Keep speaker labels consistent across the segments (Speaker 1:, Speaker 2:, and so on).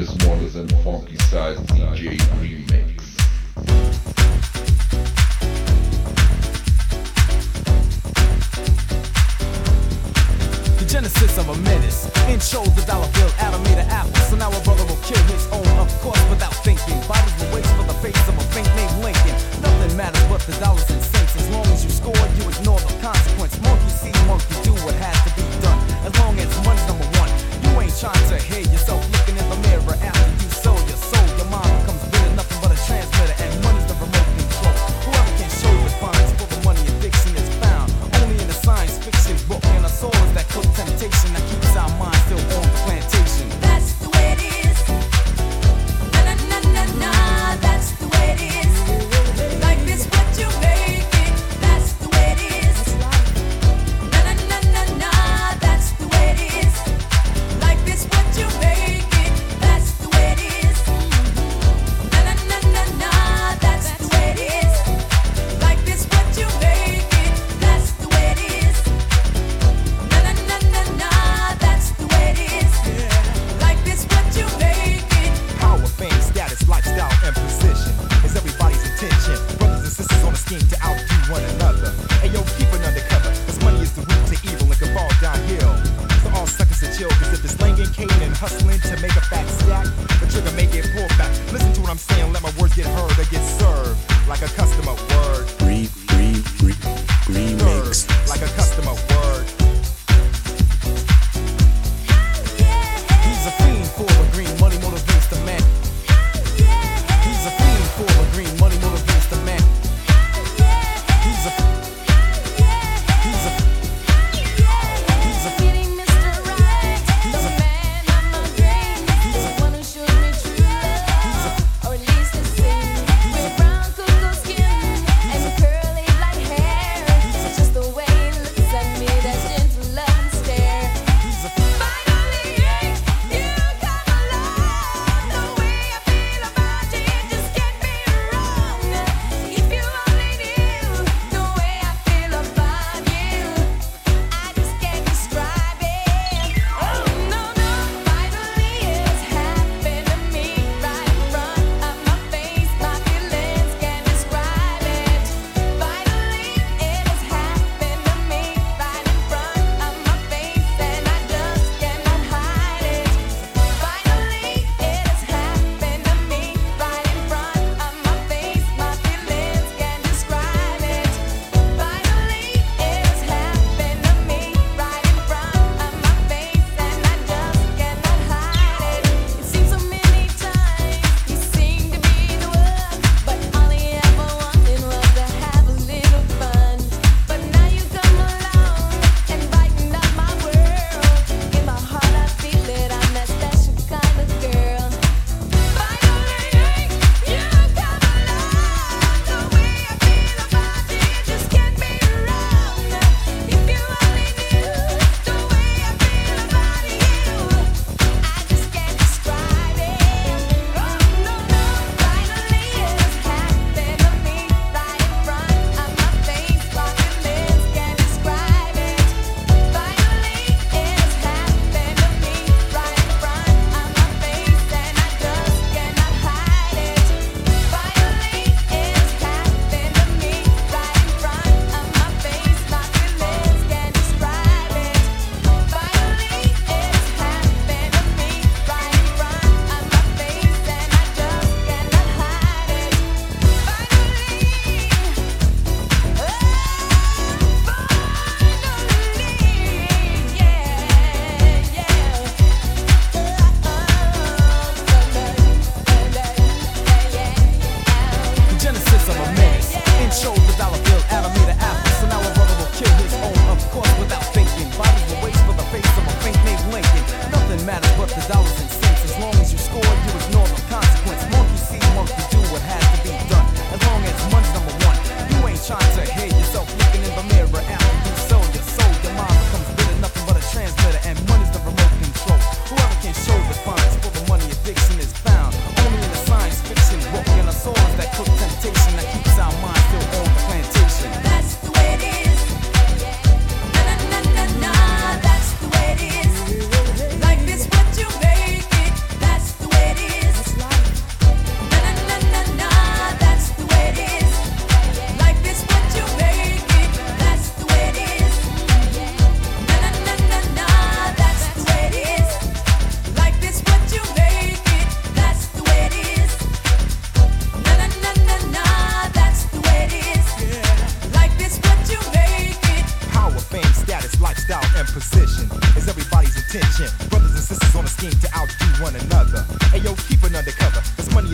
Speaker 1: this one is modern funky size DJ remix.
Speaker 2: The genesis of a menace. Intro the dollar bill, Adam made an apple. So now a brother will kill his own, of course, without thinking. Bodies will wait for the face of a faint named Lincoln. Nothing matters but the dollars and cents. As long as you score, you ignore the consequence. Monkey see, monkey do what has to be dedicated and hustling to make a fat stack. The trigger make it pulled back. Listen to what I'm saying, let my words get heard. They get served like a customer word.
Speaker 3: Remix.
Speaker 2: Like a customer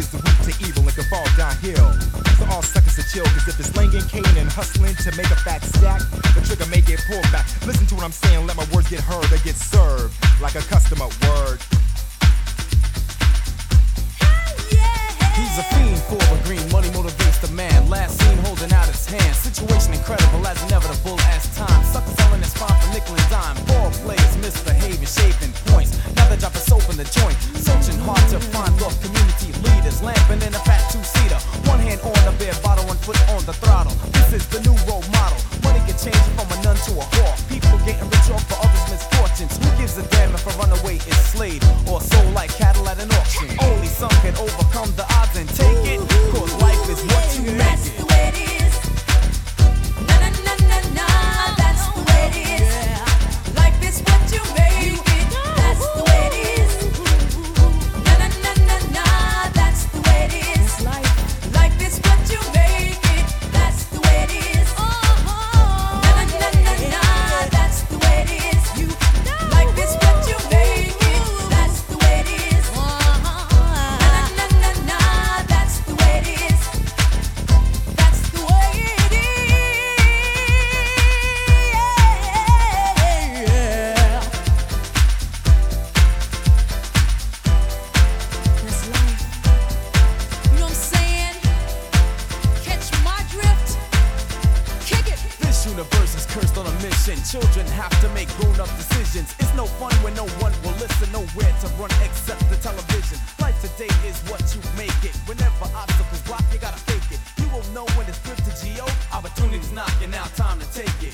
Speaker 2: is the root to evil and can fall downhill. So all suckers to chill, cause if it's slanging, caning, and hustling to make a fat stack, the trigger may get pulled back. Listen to what I'm saying, let my words get heard or get served like a customer word. He's a fiend for a green money motivates the man. Last seen holding out his hand. Situation incredible as inevitable as time. Suckers selling his spine for nickel and dime. Ball players misbehaving, shaving points. Now they drop soap in the joint. Searching hard to find love community leaders. Lamping in a fat two seater. One hand on the beer bottle, one foot on the throttle. This is the new role model. Money can change from a nun to a whore. People getting mission. Children have to make grown-up decisions. It's no fun when no one will listen. Nowhere to run except the television. Life today is what you make it. Whenever obstacles block, you gotta fake it. You will know when it's good to G.O. Opportunities knocking out, time to take it.